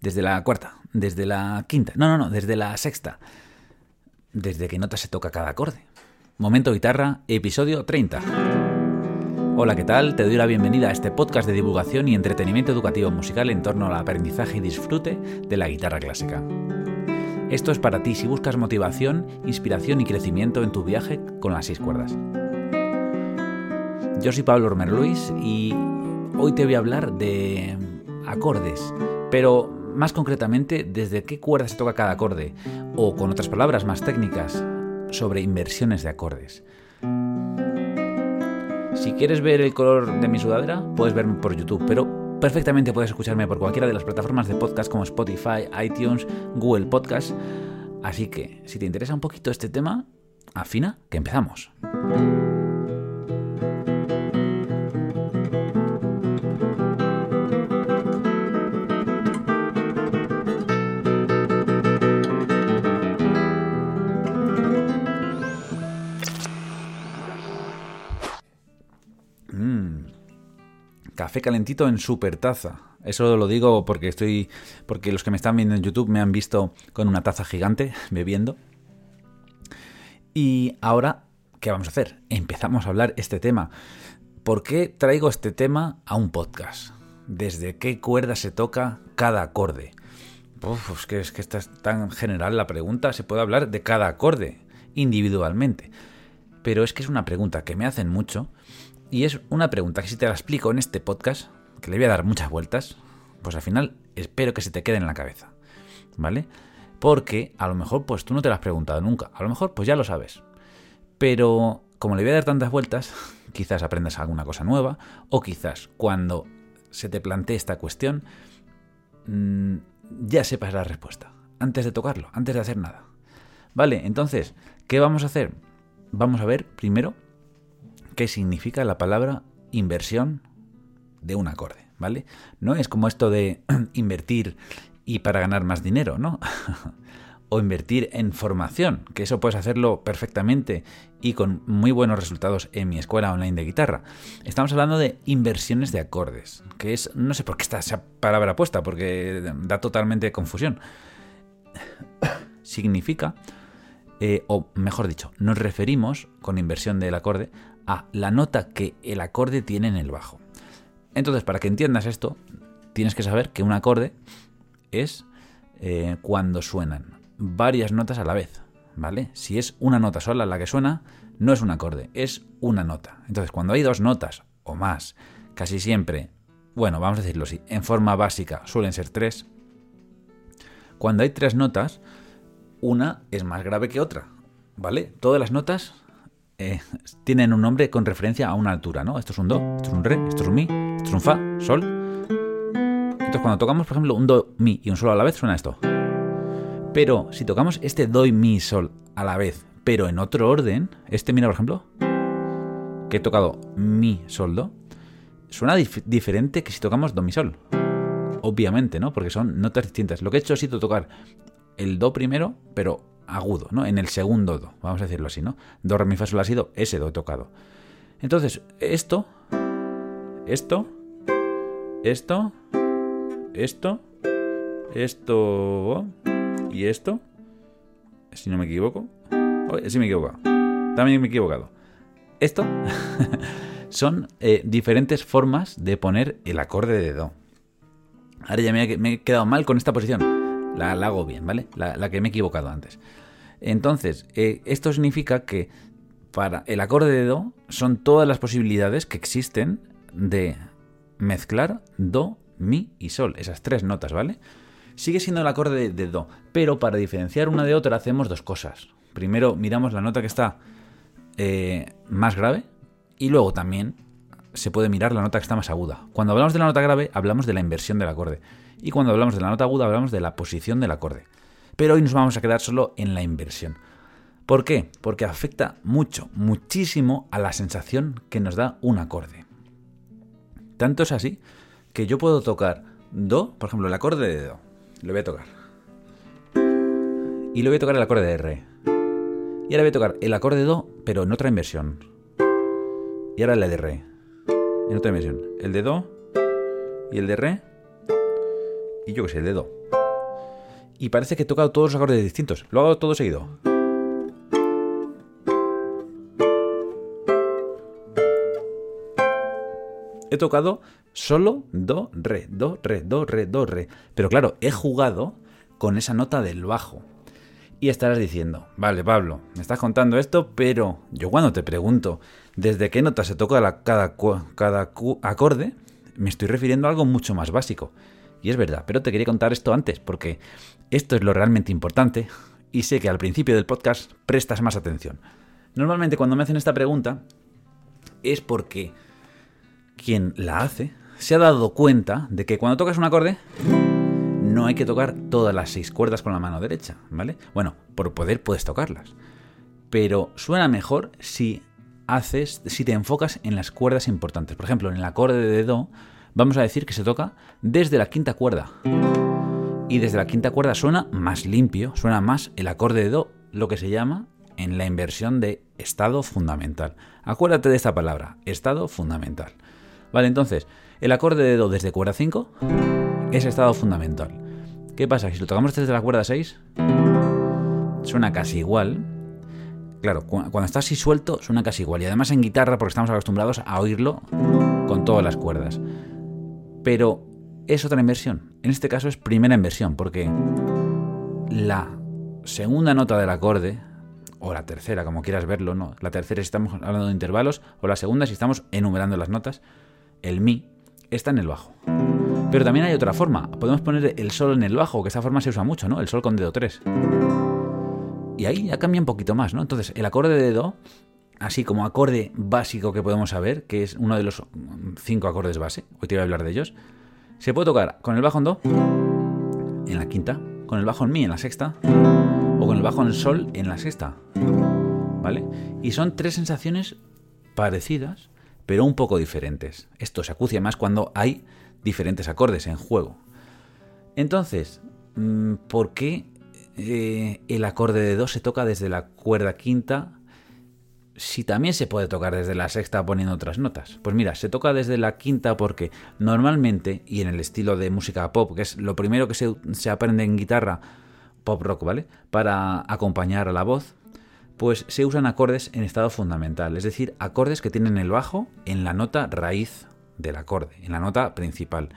desde la cuarta, desde la quinta, no, no, no, desde la sexta, desde qué nota se toca cada acorde. Momento Guitarra, episodio 30. Hola, ¿qué tal? Te doy la bienvenida a este podcast de divulgación y entretenimiento educativo musical en torno al aprendizaje y disfrute de la guitarra clásica. Esto es para ti si buscas motivación, inspiración y crecimiento en tu viaje con las seis cuerdas. Yo soy Pablo Romer Luis y hoy te voy a hablar de acordes, pero más concretamente desde qué cuerda se toca cada acorde, o con otras palabras más técnicas, sobre inversiones de acordes. Si quieres ver el color de mi sudadera, puedes verme por YouTube, pero perfectamente puedes escucharme por cualquiera de las plataformas de podcast como Spotify, iTunes, Google Podcast. Así que, si te interesa un poquito este tema, afina que empezamos. Calentito en super taza. Eso lo digo porque estoy. porque los que me están viendo en YouTube me han visto con una taza gigante bebiendo. Y ahora, ¿qué vamos a hacer? Empezamos a hablar este tema. ¿Por qué traigo este tema a un podcast? ¿Desde qué cuerda se toca cada acorde? Uf, que, es que esta es tan general la pregunta. Se puede hablar de cada acorde individualmente. Pero es que es una pregunta que me hacen mucho y es una pregunta que si te la explico en este podcast, que le voy a dar muchas vueltas, pues al final espero que se te quede en la cabeza. ¿Vale? Porque a lo mejor pues tú no te la has preguntado nunca. A lo mejor pues ya lo sabes. Pero como le voy a dar tantas vueltas, quizás aprendas alguna cosa nueva o quizás cuando se te plantee esta cuestión mm, ya sepas la respuesta. Antes de tocarlo, antes de hacer nada. Vale, entonces, ¿qué vamos a hacer? Vamos a ver primero qué significa la palabra inversión de un acorde, ¿vale? No es como esto de invertir y para ganar más dinero, ¿no? o invertir en formación, que eso puedes hacerlo perfectamente y con muy buenos resultados en mi escuela online de guitarra. Estamos hablando de inversiones de acordes, que es, no sé por qué está esa palabra puesta, porque da totalmente confusión. Significa, eh, o mejor dicho, nos referimos con inversión del acorde a la nota que el acorde tiene en el bajo. Entonces, para que entiendas esto, tienes que saber que un acorde es eh, cuando suenan varias notas a la vez, ¿vale? Si es una nota sola la que suena, no es un acorde, es una nota. Entonces, cuando hay dos notas o más, casi siempre, bueno, vamos a decirlo así, en forma básica suelen ser tres. Cuando hay tres notas, una es más grave que otra, ¿vale? Todas las notas eh, tienen un nombre con referencia a una altura, ¿no? Esto es un Do, esto es un Re, esto es un Mi, esto es un Fa, Sol. Entonces cuando tocamos, por ejemplo, un Do, Mi y un Sol a la vez, suena esto. Pero si tocamos este Do y Mi, Sol a la vez, pero en otro orden, este, mira, por ejemplo, que he tocado Mi, Sol, Do, suena diferente que si tocamos Do, Mi, Sol. Obviamente, ¿no? Porque son notas distintas. Lo que he hecho ha sido tocar el Do primero, pero agudo, ¿no? En el segundo do, vamos a decirlo así, ¿no? Do, re, mi, fa, sol ha sido ese do tocado. Entonces, esto, esto, esto, esto, esto y esto, si no me equivoco, sí me he equivocado, también me he equivocado. Esto son eh, diferentes formas de poner el acorde de do. Ahora ya me he quedado mal con esta posición. La, hago bien, ¿vale? La, que me he equivocado antes. Entonces, eh, esto significa que para el acorde de Do son todas las posibilidades que existen de mezclar Do, Mi y Sol, esas tres notas, ¿vale? Sigue siendo el acorde de, Do, pero para diferenciar una de otra hacemos dos cosas. Primero miramos la nota que está eh, más grave y luego también se puede mirar la nota que está más aguda. Cuando hablamos de la nota grave hablamos de la inversión del acorde y cuando hablamos de la nota aguda hablamos de la posición del acorde. Pero hoy nos vamos a quedar solo en la inversión. ¿Por qué? Porque afecta mucho, muchísimo a la sensación que nos da un acorde. Tanto es así que yo puedo tocar Do, por ejemplo, el acorde de Do. Lo voy a tocar. Y lo voy a tocar el acorde de Re. Y ahora voy a tocar el acorde de Do, pero en otra inversión. Y ahora el de Re. En otra inversión. El de Do y el de Re y yo que sé, el de Do. Y parece que he tocado todos los acordes distintos. Lo hago todo seguido. He tocado solo Do, Re, Do, Re, Do, Re, Do, Re. Pero claro, he jugado con esa nota del bajo. Y estarás diciendo, vale Pablo, me estás contando esto, pero yo cuando te pregunto desde qué nota se toca cada, cada acorde, me estoy refiriendo a algo mucho más básico. Y es verdad, pero te quería contar esto antes, porque esto es lo realmente importante y sé que al principio del podcast prestas más atención. Normalmente cuando me hacen esta pregunta es porque quien la hace se ha dado cuenta de que cuando tocas un acorde no hay que tocar todas las seis cuerdas con la mano derecha, ¿vale? Bueno, por poder puedes tocarlas. Pero suena mejor si haces, si te enfocas en las cuerdas importantes. Por ejemplo, en el acorde de Do, vamos a decir que se toca desde la quinta cuerda. Y desde la quinta cuerda suena más limpio, suena más el acorde de Do, lo que se llama en la inversión de estado fundamental. Acuérdate de esta palabra, estado fundamental. Vale, entonces, el acorde de Do desde cuerda 5 es estado fundamental. ¿Qué pasa? Si lo tocamos desde la cuerda 6, suena casi igual. Claro, cuando está así suelto, suena casi igual. Y además en guitarra, porque estamos acostumbrados a oírlo con todas las cuerdas. Pero es otra inversión. En este caso es primera inversión, porque la segunda nota del acorde, o la tercera, como quieras verlo, ¿no? La tercera si estamos hablando de intervalos, o la segunda si estamos enumerando las notas, el mi está en el bajo. Pero también hay otra forma. Podemos poner el sol en el bajo, que esa forma se usa mucho, ¿no? El sol con dedo 3. Y ahí ya cambia un poquito más, ¿no? Entonces, el acorde de do, así como acorde básico que podemos saber, que es uno de los cinco acordes base, hoy te voy a hablar de ellos, se puede tocar con el bajo en do en la quinta, con el bajo en mi en la sexta, o con el bajo en sol en la sexta. ¿Vale? Y son tres sensaciones parecidas, pero un poco diferentes. Esto se acucia más cuando hay diferentes acordes en juego. Entonces, mm, ¿por qué eh, el acorde de do se toca desde la cuerda quinta si también se puede tocar desde la sexta poniendo otras notas? Pues mira, se toca desde la quinta porque normalmente, y en el estilo de música pop, que es lo primero que se, se aprende en guitarra, pop rock, ¿vale? Para acompañar a la voz, pues se usan acordes en estado fundamental, es decir, acordes que tienen el bajo en la nota raíz del acorde, en la nota principal.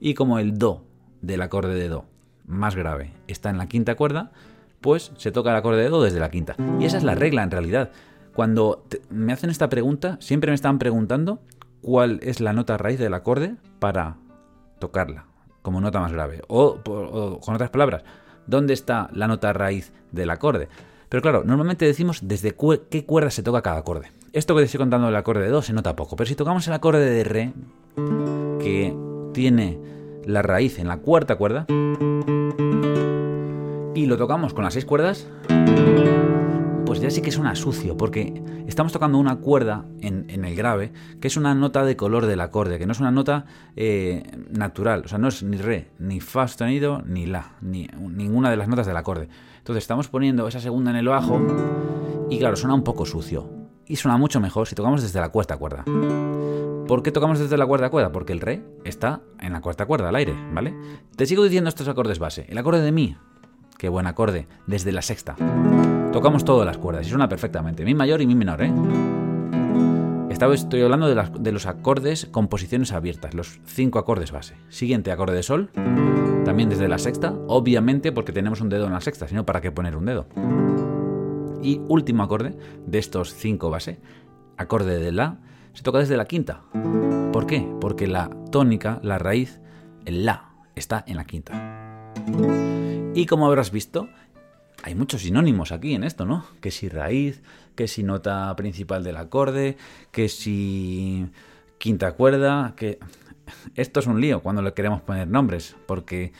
Y como el do del acorde de do más grave está en la quinta cuerda, pues se toca el acorde de do desde la quinta. Y esa es la regla en realidad. Cuando me hacen esta pregunta, siempre me están preguntando cuál es la nota raíz del acorde para tocarla como nota más grave. O, con otras palabras, ¿dónde está la nota raíz del acorde? Pero claro, normalmente decimos desde qué cuerda se toca cada acorde. Esto que te estoy contando del acorde de Do se nota poco, pero si tocamos el acorde de Re, que tiene la raíz en la cuarta cuerda, y lo tocamos con las seis cuerdas, pues ya sí que suena sucio, porque estamos tocando una cuerda en, el grave, que es una nota de color del acorde, que no es una nota eh, natural, o sea, no es ni re, ni fa sostenido, ni la, ni ninguna de las notas del acorde. Entonces estamos poniendo esa segunda en el bajo y claro, suena un poco sucio. Y suena mucho mejor si tocamos desde la cuarta cuerda. ¿Por qué tocamos desde la cuarta cuerda? Porque el re está en la cuarta cuerda, al aire, ¿vale? Te sigo diciendo estos acordes base. El acorde de mi, qué buen acorde, desde la sexta. Tocamos todas las cuerdas y suena perfectamente. Mi mayor y mi menor, ¿eh? estoy hablando de, los acordes con posiciones abiertas, los cinco acordes base. Siguiente acorde de sol, también desde la sexta, obviamente porque tenemos un dedo en la sexta, sino para qué poner un dedo. Y último acorde de estos cinco base, acorde de la, se toca desde la quinta. ¿Por qué? Porque la tónica, la raíz, el la, está en la quinta. Y como habrás visto, hay muchos sinónimos aquí en esto, ¿no? Que si raíz, que si nota principal del acorde, que si quinta cuerda, que esto es un lío cuando le queremos poner nombres, porque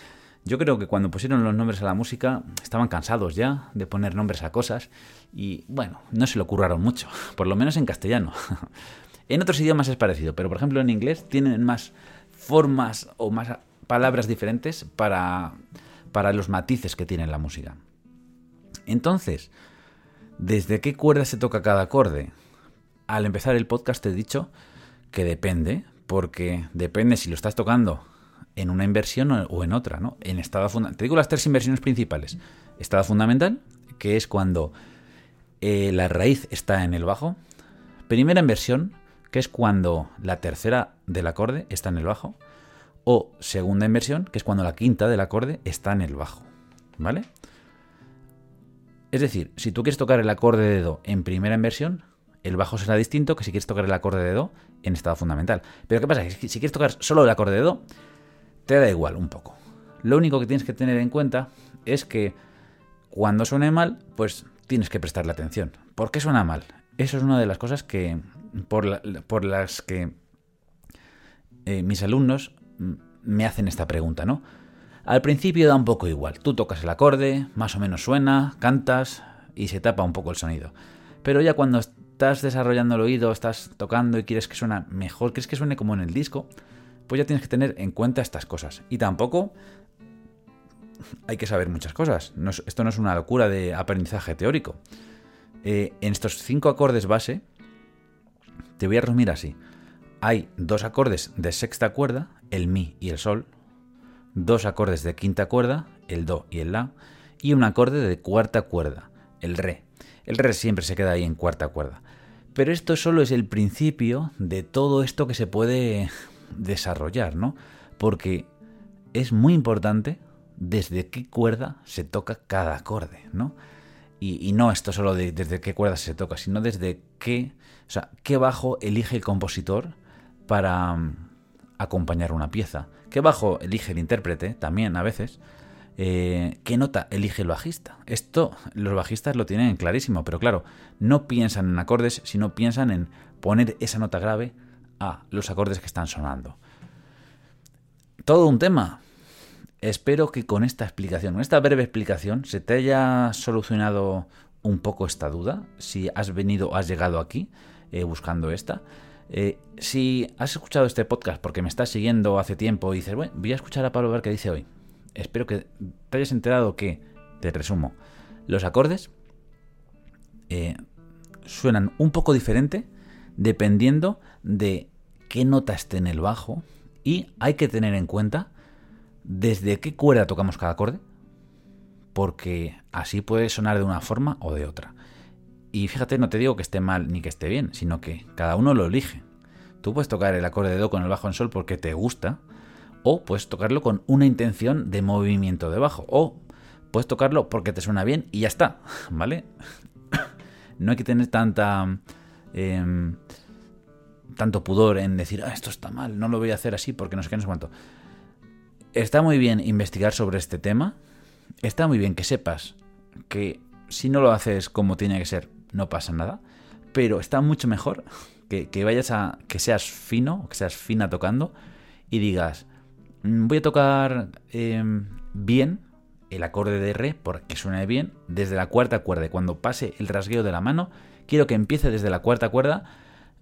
yo creo que cuando pusieron los nombres a la música estaban cansados ya de poner nombres a cosas y bueno, no se lo curraron mucho, por lo menos en castellano. en otros idiomas es parecido, pero por ejemplo en inglés tienen más formas o más palabras diferentes para, para los matices que tiene la música. Entonces, ¿desde qué cuerda se toca cada acorde? Al empezar el podcast te he dicho que depende, porque depende si lo estás tocando en una inversión o en otra, ¿no? En estado fundamental. Te digo las tres inversiones principales. Estado fundamental, que es cuando eh, la raíz está en el bajo. Primera inversión, que es cuando la tercera del acorde está en el bajo. O segunda inversión, que es cuando la quinta del acorde está en el bajo. ¿Vale? Es decir, si tú quieres tocar el acorde de Do en primera inversión, el bajo será distinto que si quieres tocar el acorde de Do en estado fundamental. Pero ¿qué pasa? si quieres tocar solo el acorde de Do, te da igual un poco. Lo único que tienes que tener en cuenta es que cuando suene mal, pues tienes que prestarle atención. ¿Por qué suena mal? Eso es una de las cosas que por, las que eh, mis alumnos me hacen esta pregunta, ¿no? Al principio da un poco igual. Tú tocas el acorde, más o menos suena, cantas y se tapa un poco el sonido. Pero ya cuando estás desarrollando el oído, estás tocando y quieres que suene mejor, quieres que suene como en el disco, pues ya tienes que tener en cuenta estas cosas. Y tampoco hay que saber muchas cosas. esto no es una locura de aprendizaje teórico. Eh, en estos cinco acordes base, te voy a resumir así. Hay dos acordes de sexta cuerda, el mi y el sol, dos acordes de quinta cuerda, el do y el la, y un acorde de cuarta cuerda, el re. El re siempre se queda ahí en cuarta cuerda. Pero esto solo es el principio de todo esto que se puede desarrollar, ¿no? Porque es muy importante desde qué cuerda se toca cada acorde, ¿no? Y, no esto solo de desde qué cuerda se toca, sino desde qué, o sea, qué bajo elige el compositor para acompañar una pieza, qué bajo elige el intérprete también a veces, eh, qué nota elige el bajista. Esto los bajistas lo tienen clarísimo, pero claro, no piensan en acordes, sino piensan en poner esa nota grave a los acordes que están sonando. Todo un tema. Espero que con esta explicación, con esta breve explicación, se te haya solucionado un poco esta duda, si has venido o has llegado aquí eh, buscando esta. Eh, si has escuchado este podcast porque me estás siguiendo hace tiempo y dices, bueno, voy a escuchar a Pablo ver qué dice hoy. Espero que te hayas enterado que, te resumo, los acordes eh, suenan un poco diferente dependiendo de qué nota esté en el bajo y hay que tener en cuenta desde qué cuerda tocamos cada acorde, porque así puede sonar de una forma o de otra. Y fíjate, no te digo que esté mal ni que esté bien, sino que cada uno lo elige. Tú puedes tocar el acorde de Do con el bajo en sol porque te gusta, o puedes tocarlo con una intención de movimiento de bajo, o puedes tocarlo porque te suena bien y ya está, ¿vale? no hay que tener tanta... Em, tanto pudor en decir, ah, esto está mal, no lo voy a hacer así porque no sé qué, no sé cuánto. Está muy bien investigar sobre este tema. Está muy bien que sepas que si no lo haces como tiene que ser, no pasa nada. Pero está mucho mejor que, vayas a. que seas fino, que seas fina tocando y digas, mm, voy a tocar em, bien el acorde de re porque suene bien desde la cuarta cuerda. Y cuando pase el rasgueo de la mano, quiero que empiece desde la cuarta cuerda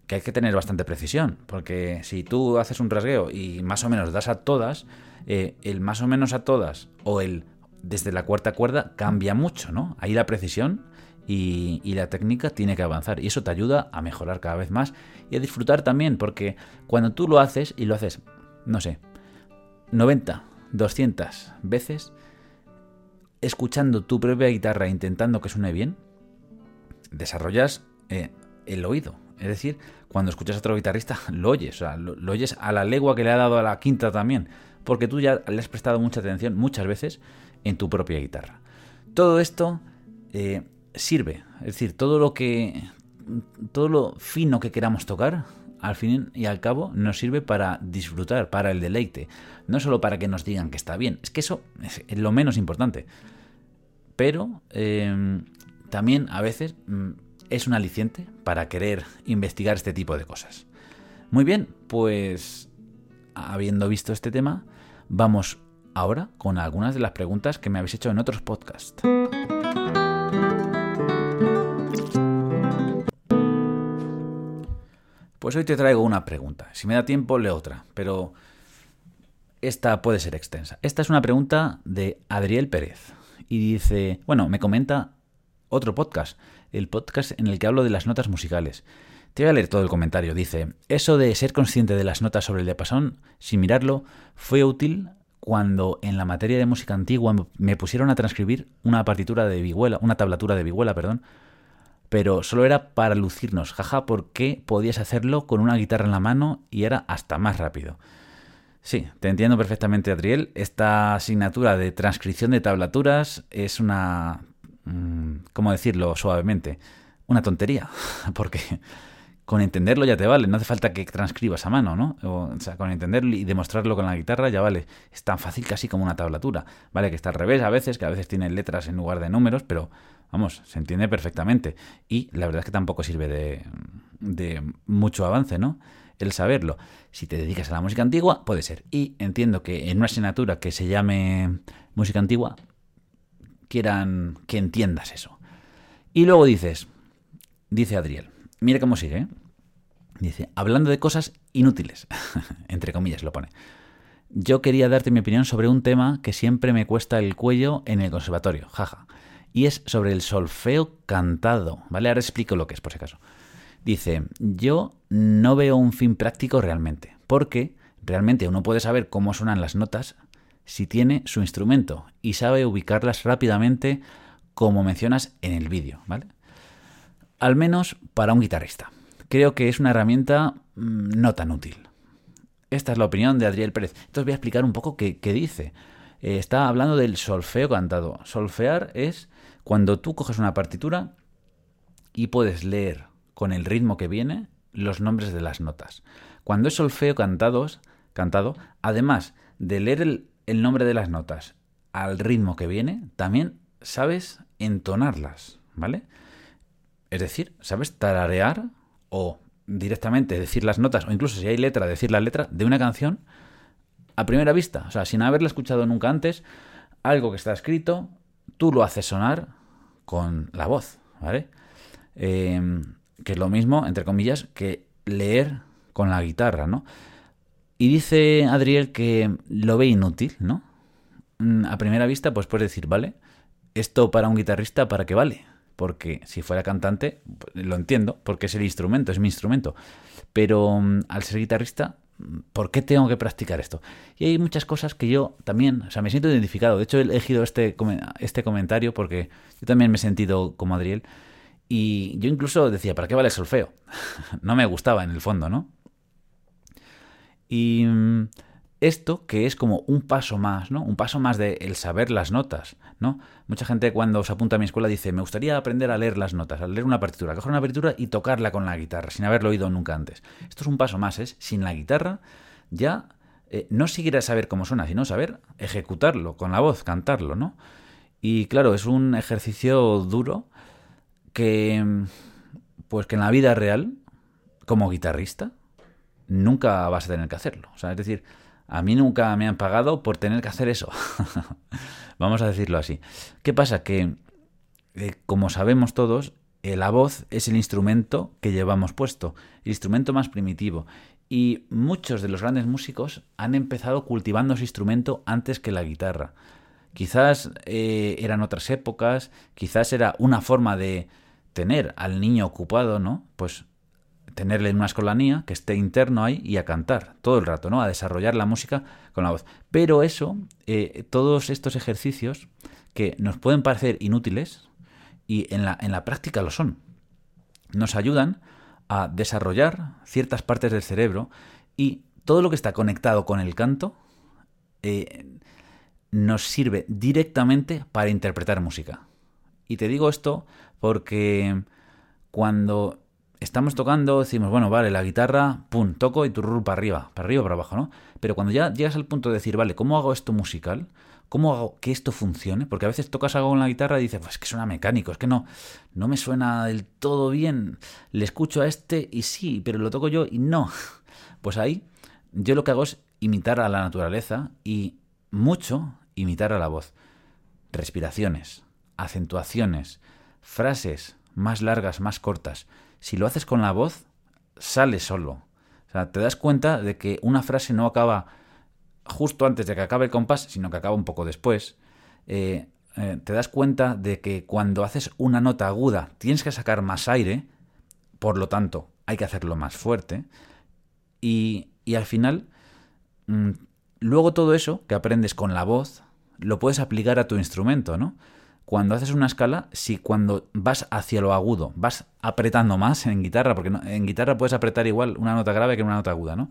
que hay que tener bastante precisión, porque si tú haces un rasgueo y más o menos das a todas, eh, el más o menos a todas o el desde la cuarta cuerda cambia mucho, ¿no? Ahí la precisión y, la técnica tiene que avanzar y eso te ayuda a mejorar cada vez más y a disfrutar también, porque cuando tú lo haces y lo haces, no sé, 90, 200 veces, escuchando tu propia guitarra intentando que suene bien, desarrollas eh, el oído, es decir, cuando escuchas a otro guitarrista, lo oyes, o sea, lo, oyes a la legua que le ha dado a la quinta también, porque tú ya le has prestado mucha atención muchas veces en tu propia guitarra. Todo esto eh, sirve, es decir, todo lo que, todo lo fino que queramos tocar, al fin y al cabo nos sirve para disfrutar, para el deleite, no solo para que nos digan que está bien, es que eso es lo menos importante, pero eh, también a veces mm, es un aliciente para querer investigar este tipo de cosas. Muy bien, pues habiendo visto este tema, vamos ahora con algunas de las preguntas que me habéis hecho en otros podcasts. Pues hoy te traigo una pregunta. Si me da tiempo, leo otra, pero esta puede ser extensa. Esta es una pregunta de Adriel Pérez. Y dice, bueno, me comenta otro podcast, el podcast en el que hablo de las notas musicales. Te voy a leer todo el comentario. Dice, eso de ser consciente de las notas sobre el diapasón, sin mirarlo, fue útil cuando en la materia de música antigua me pusieron a transcribir una partitura de vihuela, una tablatura de vihuela, perdón, pero solo era para lucirnos, jaja, porque podías hacerlo con una guitarra en la mano y era hasta más rápido. Sí, te entiendo perfectamente, Adriel. Esta asignatura de transcripción de tablaturas es una... Mm, ¿Cómo decirlo suavemente? Una tontería, porque con entenderlo ya te vale, no hace falta que transcribas a mano, ¿no? O, sea, con entenderlo y demostrarlo con la guitarra ya vale. Es tan fácil casi como una tablatura, ¿vale? Que está al revés a veces, que a veces tiene letras en lugar de números, pero vamos, se entiende perfectamente. Y la verdad es que tampoco sirve de, mucho avance, ¿no? El saberlo. Si te dedicas a la música antigua, puede ser. Y entiendo que en una asignatura que se llame música antigua, quieran que entiendas eso. Y luego dices, dice Adriel, Mira cómo sigue. ¿eh? Dice, hablando de cosas inútiles, entre comillas lo pone. Yo quería darte mi opinión sobre un tema que siempre me cuesta el cuello en el conservatorio, jaja. Y es sobre el solfeo cantado, ¿vale? Ahora explico lo que es, por si acaso. Dice, yo no veo un fin práctico realmente, porque realmente uno puede saber cómo suenan las notas si tiene su instrumento y sabe ubicarlas rápidamente como mencionas en el vídeo, ¿vale? al menos para un guitarrista. Creo que es una herramienta mm, no tan útil. Esta es la opinión de Adriel Pérez. Entonces voy a explicar un poco qué, dice. Eh, está hablando del solfeo cantado. Solfear es cuando tú coges una partitura y puedes leer con el ritmo que viene los nombres de las notas. Cuando es solfeo cantados, cantado, además de leer el, el nombre de las notas al ritmo que viene, también sabes entonarlas, ¿vale? Es decir, ¿sabes tararear o directamente decir las notas, o incluso si hay letra, decir la letra de una canción a primera vista? O sea, sin haberla escuchado nunca antes, algo que está escrito, tú lo haces sonar con la voz, ¿vale? Em, que es lo mismo, entre comillas, que leer con la guitarra, ¿no? Y dice Adriel que lo ve inútil, ¿no? Mm, a primera vista, pues puedes decir, vale, esto para un guitarrista, ¿para qué vale? porque si fuera cantante, lo entiendo, porque es el instrumento, es mi instrumento. Pero mm, al ser guitarrista, ¿por qué tengo que practicar esto? Y hay muchas cosas que yo también, o sea, me siento identificado. De hecho, he elegido este, este comentario porque yo también me he sentido como Adriel. Y yo incluso decía, ¿para qué vale el solfeo? no me gustaba en el fondo, ¿no? Y mm, esto que es como un paso más, ¿no? Un paso más de el saber las notas, ¿no? Mucha gente cuando se apunta a mi escuela dice, me gustaría aprender a leer las notas, a leer una partitura, coger una partitura y tocarla con la guitarra, sin haberlo oído nunca antes. Esto es un paso más, es sin la guitarra ya eh, no seguir a saber cómo suena, sino saber ejecutarlo con la voz, cantarlo, ¿no? Y claro, es un ejercicio duro que, pues que en la vida real, como guitarrista, nunca vas a tener que hacerlo. O sea, es decir, a mí nunca me han pagado por tener que hacer eso. Vamos a decirlo así. ¿Qué pasa? Que, eh, como sabemos todos, eh, la voz es el instrumento que llevamos puesto, el instrumento más primitivo. Y muchos de los grandes músicos han empezado cultivando ese instrumento antes que la guitarra. Quizás eh, eran otras épocas, quizás era una forma de tener al niño ocupado, ¿no? Pues tenerle en una escolanía, que esté interno ahí y a cantar todo el rato, ¿no? A desarrollar la música con la voz. Pero eso, eh, todos estos ejercicios que nos pueden parecer inútiles y en la, en la práctica lo son, nos ayudan a desarrollar ciertas partes del cerebro y todo lo que está conectado con el canto eh, nos sirve directamente para interpretar música. Y te digo esto porque cuando estamos tocando, decimos, bueno, vale, la guitarra, pum, toco y tu para arriba, para arriba, para abajo, ¿no? Pero cuando ya llegas al punto de decir, vale, ¿cómo hago esto musical? ¿Cómo hago que esto funcione? Porque a veces tocas algo en la guitarra y dices, pues es que suena mecánico, es que no, no me suena del todo bien. Le escucho a este y sí, pero lo toco yo y no. Pues ahí yo lo que hago es imitar a la naturaleza y mucho imitar a la voz. Respiraciones, acentuaciones, frases más largas, más cortas si lo haces con la voz, sale solo. O sea, te das cuenta de que una frase no acaba justo antes de que acabe el compás, sino que acaba un poco después. Eh, eh, te das cuenta de que cuando haces una nota aguda tienes que sacar más aire, por lo tanto, hay que hacerlo más fuerte. Y, y al final, mm, luego todo eso que aprendes con la voz, lo puedes aplicar a tu instrumento, ¿no? Cuando haces una escala, si cuando vas hacia lo agudo, vas apretando más en guitarra, porque en guitarra puedes apretar igual una nota grave que una nota aguda, ¿no?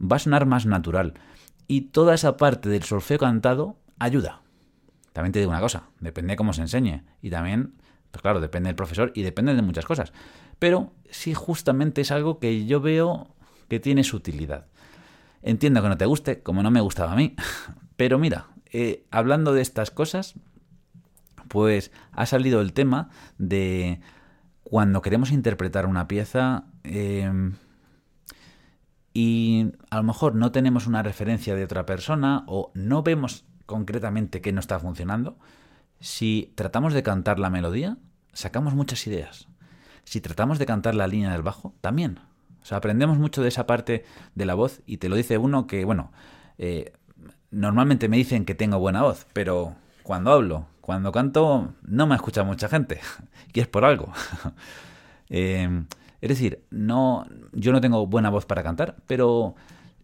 Va a sonar más natural. Y toda esa parte del solfeo cantado ayuda. También te digo una cosa, depende de cómo se enseñe. Y también, pues claro, depende del profesor y depende de muchas cosas. Pero sí justamente es algo que yo veo que tiene su utilidad. Entiendo que no te guste, como no me gustaba a mí. Pero mira, eh, hablando de estas cosas, pues ha salido el tema de cuando queremos interpretar una pieza em, y a lo mejor no tenemos una referencia de otra persona o no vemos concretamente qué no está funcionando, si tratamos de cantar la melodía, sacamos muchas ideas. Si tratamos de cantar la línea del bajo, también. O sea, aprendemos mucho de esa parte de la voz y te lo dice uno que, bueno, eh, normalmente me dicen que tengo buena voz, pero cuando hablo, cuando canto, no me escucha mucha gente. y es por algo. Em, es decir, no, yo no tengo buena voz para cantar, pero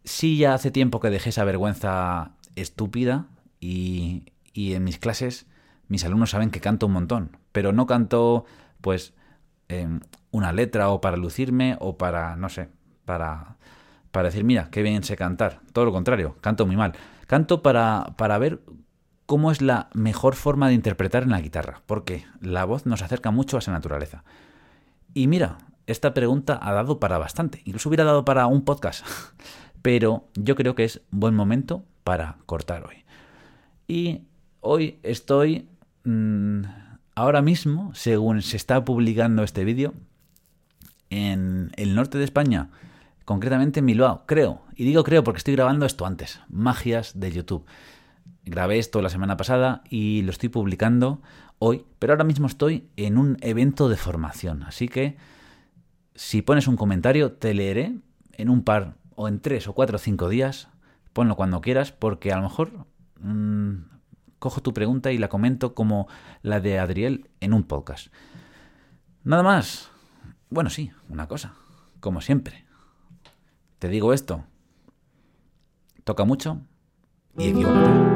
sí ya hace tiempo que dejé esa vergüenza estúpida y, y en mis clases mis alumnos saben que canto un montón, pero no canto pues em, una letra o para lucirme o para, no sé, para, para decir, mira, qué bien sé cantar. Todo lo contrario, canto muy mal. Canto para, para ver cómo es la mejor forma de interpretar en la guitarra, porque la voz nos acerca mucho a esa naturaleza. Y mira, esta pregunta ha dado para bastante, incluso hubiera dado para un podcast, pero yo creo que es buen momento para cortar hoy. Y hoy estoy, mm, ahora mismo, según se está publicando este vídeo, en el norte de España, concretamente en Bilbao, creo, y digo creo porque estoy grabando esto antes, magias de YouTube. Grabé esto la semana pasada y lo estoy publicando hoy, pero ahora mismo estoy en un evento de formación. Así que si pones un comentario, te leeré en un par o en tres o cuatro o cinco días. Ponlo cuando quieras, porque a lo mejor mm, cojo tu pregunta y la comento como la de Adriel en un podcast. Nada más. Bueno, sí, una cosa, como siempre. Te digo esto. Toca mucho y equivócate.